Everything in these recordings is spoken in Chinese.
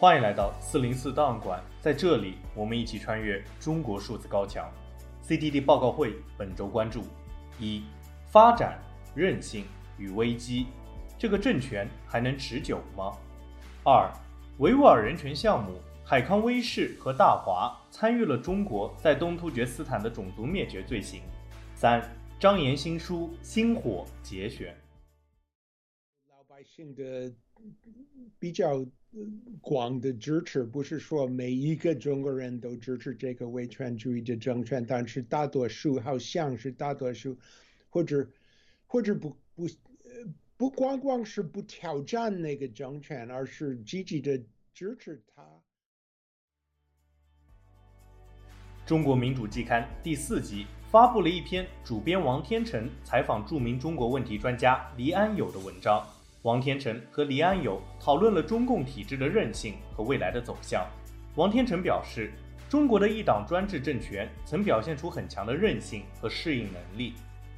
欢迎来到四零四档案馆，在这里，我们一起穿越中国数字高墙。CDD 报告会本周关注：一、发展、韧性与危机，这个政权还能持久吗？二、维吾尔人权项目，海康威视和大华参与了中国在东突厥斯坦的种族灭绝罪行。三、张岩新书《星火》节选。老百姓的比较广的支持，不是说每一个中国人都支持这个维权主义的政权，但是大多数好像是大多数，或者或者不不不光光是不挑战那个政权，而是积极的支持他。中国民主季刊第四集发布了一篇主编王天成采访著名中国问题专家黎安友的文章。王天成和黎安友讨论了中共体制的韧性和未来的走向。王天成表示，中国的一党专制政权曾表现出很强的韧性和适应能力，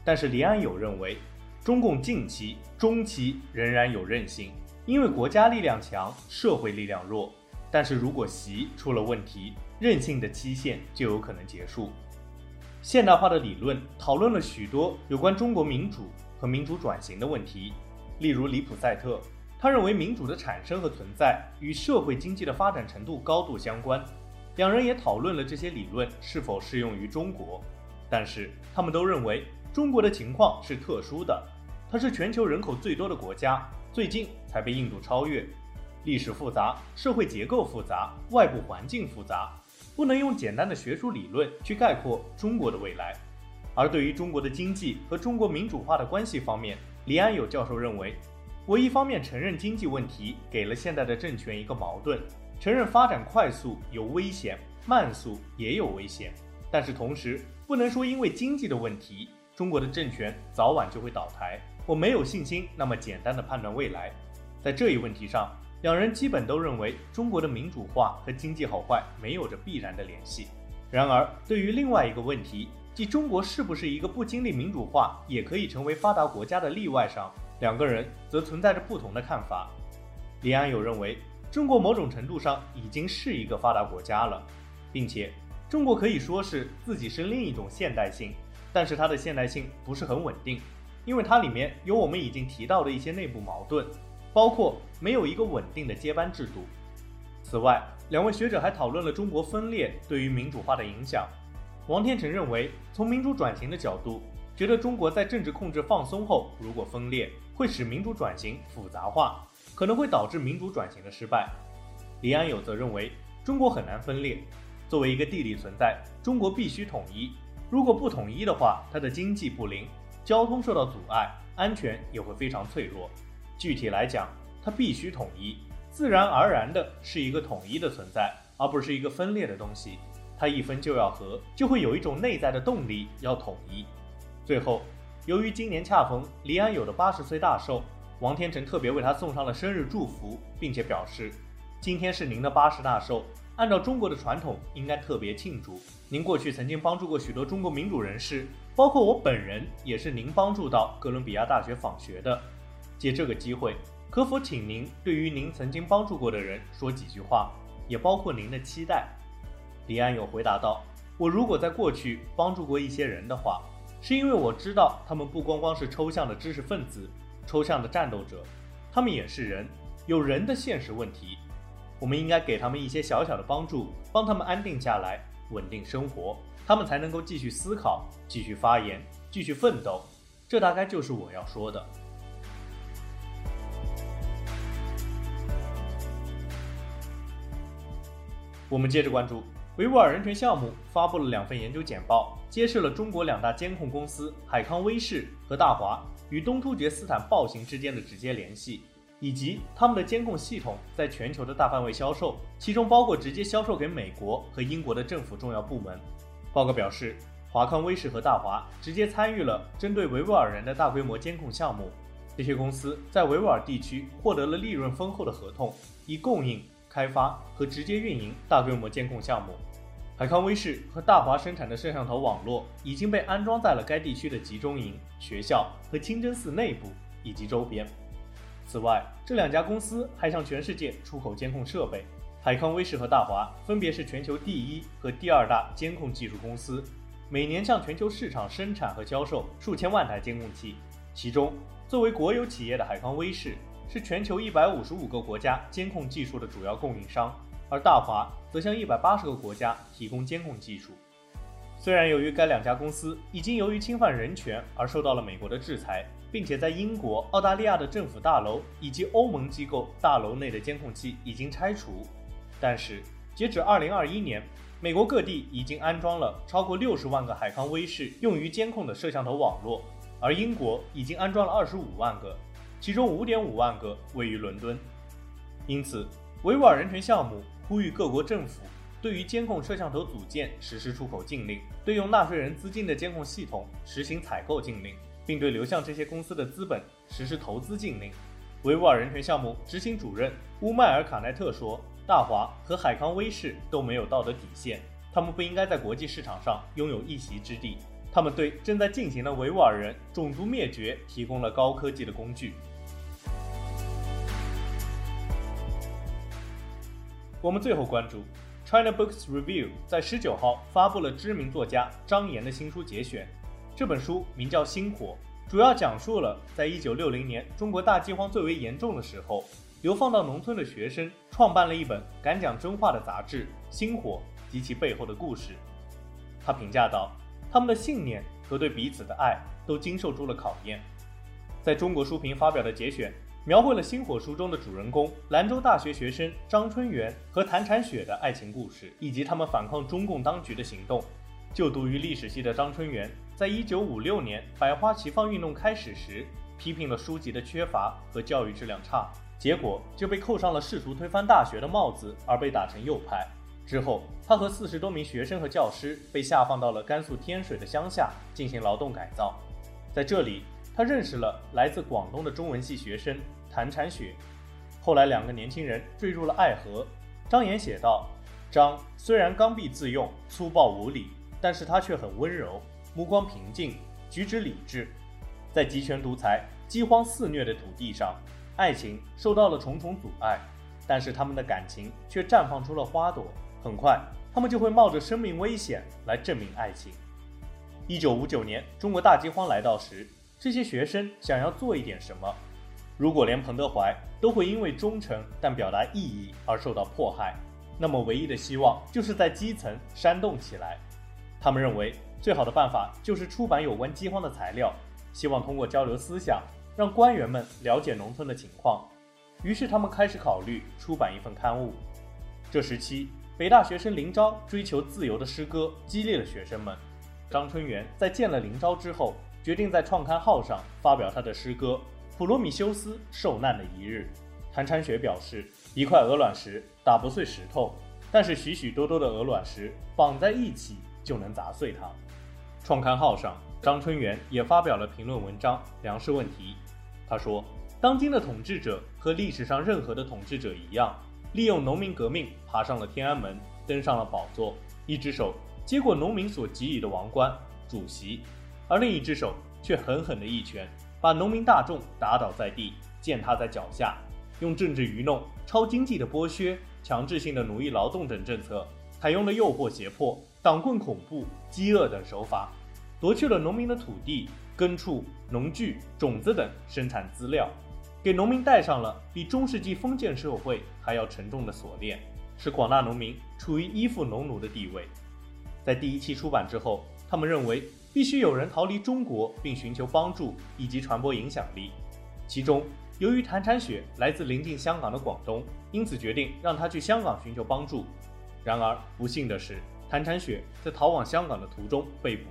但是黎安友认为，中共近期、中期仍然有韧性，因为国家力量强，社会力量弱。但是如果习出了问题，韧性的期限就有可能结束。现代化的理论讨论了许多有关中国民主和民主转型的问题。例如，里普赛特，他认为民主的产生和存在与社会经济的发展程度高度相关。两人也讨论了这些理论是否适用于中国，但是他们都认为中国的情况是特殊的，它是全球人口最多的国家，最近才被印度超越。历史复杂，社会结构复杂，外部环境复杂，不能用简单的学术理论去概括中国的未来。而对于中国的经济和中国民主化的关系方面，李安友教授认为，我一方面承认经济问题给了现在的政权一个矛盾，承认发展快速有危险，慢速也有危险，但是同时不能说因为经济的问题，中国的政权早晚就会倒台。我没有信心那么简单的判断未来。在这一问题上，两人基本都认为中国的民主化和经济好坏没有着必然的联系。然而，对于另外一个问题，即中国是不是一个不经历民主化也可以成为发达国家的例外上，两个人则存在着不同的看法。李安友认为，中国某种程度上已经是一个发达国家了，并且中国可以说是自己是另一种现代性，但是它的现代性不是很稳定，因为它里面有我们已经提到的一些内部矛盾，包括没有一个稳定的接班制度。此外，两位学者还讨论了中国分裂对于民主化的影响。王天成认为，从民主转型的角度，觉得中国在政治控制放松后，如果分裂，会使民主转型复杂化，可能会导致民主转型的失败。李安友则认为，中国很难分裂，作为一个地理存在，中国必须统一。如果不统一的话，它的经济不灵，交通受到阻碍，安全也会非常脆弱。具体来讲，它必须统一，自然而然的是一个统一的存在，而不是一个分裂的东西。他一分就要合，就会有一种内在的动力要统一。最后，由于今年恰逢黎安友的八十岁大寿，王天成特别为他送上了生日祝福，并且表示：“今天是您的八十大寿，按照中国的传统，应该特别庆祝。您过去曾经帮助过许多中国民主人士，包括我本人，也是您帮助到哥伦比亚大学访学的。借这个机会，可否请您对于您曾经帮助过的人说几句话，也包括您的期待？”李安友回答道：“我如果在过去帮助过一些人的话，是因为我知道他们不光光是抽象的知识分子、抽象的战斗者，他们也是人，有人的现实问题。我们应该给他们一些小小的帮助，帮他们安定下来，稳定生活，他们才能够继续思考、继续发言、继续奋斗。这大概就是我要说的。”我们接着关注。维吾尔人权项目发布了两份研究简报，揭示了中国两大监控公司海康威视和大华与东突厥斯坦暴行之间的直接联系，以及他们的监控系统在全球的大范围销售，其中包括直接销售给美国和英国的政府重要部门。报告表示，华康威视和大华直接参与了针对维吾尔人的大规模监控项目，这些公司在维吾尔地区获得了利润丰厚的合同，以供应。开发和直接运营大规模监控项目，海康威视和大华生产的摄像头网络已经被安装在了该地区的集中营、学校和清真寺内部以及周边。此外，这两家公司还向全世界出口监控设备，海康威视和大华分别是全球第一和第二大监控技术公司，每年向全球市场生产和销售数千万台监控器。其中，作为国有企业的海康威视是全球一百五十五个国家监控技术的主要供应商，而大华则向一百八十个国家提供监控技术。虽然由于该两家公司已经由于侵犯人权而受到了美国的制裁，并且在英国、澳大利亚的政府大楼以及欧盟机构大楼内的监控器已经拆除，但是截止二零二一年，美国各地已经安装了超过六十万个海康威视用于监控的摄像头网络，而英国已经安装了二十五万个，其中五点五万个位于伦敦。因此，维吾尔人权项目呼吁各国政府。对于监控摄像头组件实施出口禁令，对用纳税人资金的监控系统实行采购禁令，并对流向这些公司的资本实施投资禁令。维吾尔人权项目执行主任乌迈尔·卡奈特说：“大华和海康威视都没有道德底线，他们不应该在国际市场上拥有一席之地。他们对正在进行的维吾尔人种族灭绝提供了高科技的工具。”我们最后关注。China Books Review 在十九号发布了知名作家张岩的新书节选。这本书名叫《星火》，主要讲述了在一九六零年中国大饥荒最为严重的时候，流放到农村的学生创办了一本敢讲真话的杂志《星火》及其背后的故事。他评价道：“他们的信念和对彼此的爱都经受住了考验。”在中国书评发表的节选。描绘了《星火》书中的主人公兰州大学学生张春元和谭婵雪的爱情故事，以及他们反抗中共当局的行动。就读于历史系的张春元，在一九五六年百花齐放运动开始时，批评了书籍的缺乏和教育质量差，结果就被扣上了试图推翻大学的帽子，而被打成右派。之后，他和四十多名学生和教师被下放到了甘肃天水的乡下进行劳动改造，在这里。他认识了来自广东的中文系学生谭婵雪，后来两个年轻人坠入了爱河。张岩写道：“张虽然刚愎自用、粗暴无礼，但是他却很温柔，目光平静，举止理智。在极权独裁、饥荒肆虐的土地上，爱情受到了重重阻碍，但是他们的感情却绽放出了花朵。很快，他们就会冒着生命危险来证明爱情。”一九五九年，中国大饥荒来到时。这些学生想要做一点什么，如果连彭德怀都会因为忠诚但表达异议而受到迫害，那么唯一的希望就是在基层煽动起来。他们认为最好的办法就是出版有关饥荒的材料，希望通过交流思想，让官员们了解农村的情况。于是他们开始考虑出版一份刊物。这时期，北大学生林昭追求自由的诗歌激励了学生们。张春元在见了林昭之后。决定在创刊号上发表他的诗歌《普罗米修斯受难的一日》。谭铲雪表示：“一块鹅卵石打不碎石头，但是许许多多的鹅卵石绑在一起就能砸碎它。”创刊号上，张春元也发表了评论文章《粮食问题》。他说：“当今的统治者和历史上任何的统治者一样，利用农民革命爬上了天安门，登上了宝座，一只手接过农民所给予的王冠——主席。”而另一只手却狠狠的一拳，把农民大众打倒在地，践踏在脚下，用政治愚弄、超经济的剥削、强制性的奴役劳动等政策，采用了诱惑、胁迫、党棍、恐怖、饥饿等手法，夺去了农民的土地、耕畜、农具、种子等生产资料，给农民戴上了比中世纪封建社会还要沉重的锁链，使广大农民处于依附农奴的地位。在第一期出版之后，他们认为。必须有人逃离中国，并寻求帮助以及传播影响力。其中，由于谭婵雪来自临近香港的广东，因此决定让他去香港寻求帮助。然而，不幸的是，谭婵雪在逃往香港的途中被捕。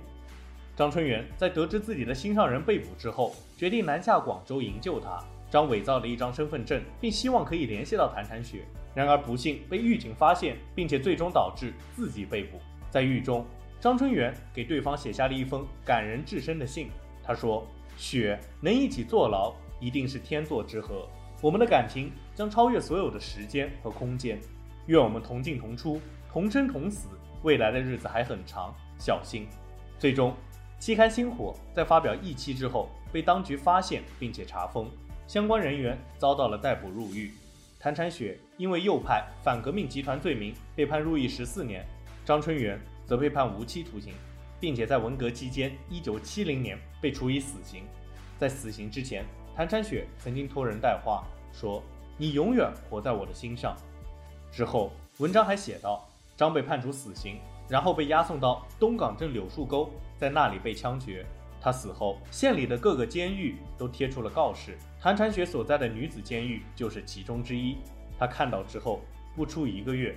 张春元在得知自己的心上人被捕之后，决定南下广州营救他。张伪造了一张身份证，并希望可以联系到谭婵雪。然而，不幸被狱警发现，并且最终导致自己被捕。在狱中。张春元给对方写下了一封感人至深的信。他说：“雪能一起坐牢，一定是天作之合。我们的感情将超越所有的时间和空间。愿我们同进同出，同生同死。未来的日子还很长，小心。”最终，期刊《星火》在发表一期之后被当局发现并且查封，相关人员遭到了逮捕入狱。谭婵雪因为右派反革命集团罪名被判入狱十四年，张春元则被判无期徒刑，并且在文革期间，一九七零年被处以死刑。在死刑之前，谭产雪曾经托人带话说：“你永远活在我的心上。”之后，文章还写道：“张被判处死刑，然后被押送到东港镇柳树沟，在那里被枪决。他死后，县里的各个监狱都贴出了告示。”谭产雪所在的女子监狱就是其中之一。她看到之后，不出一个月，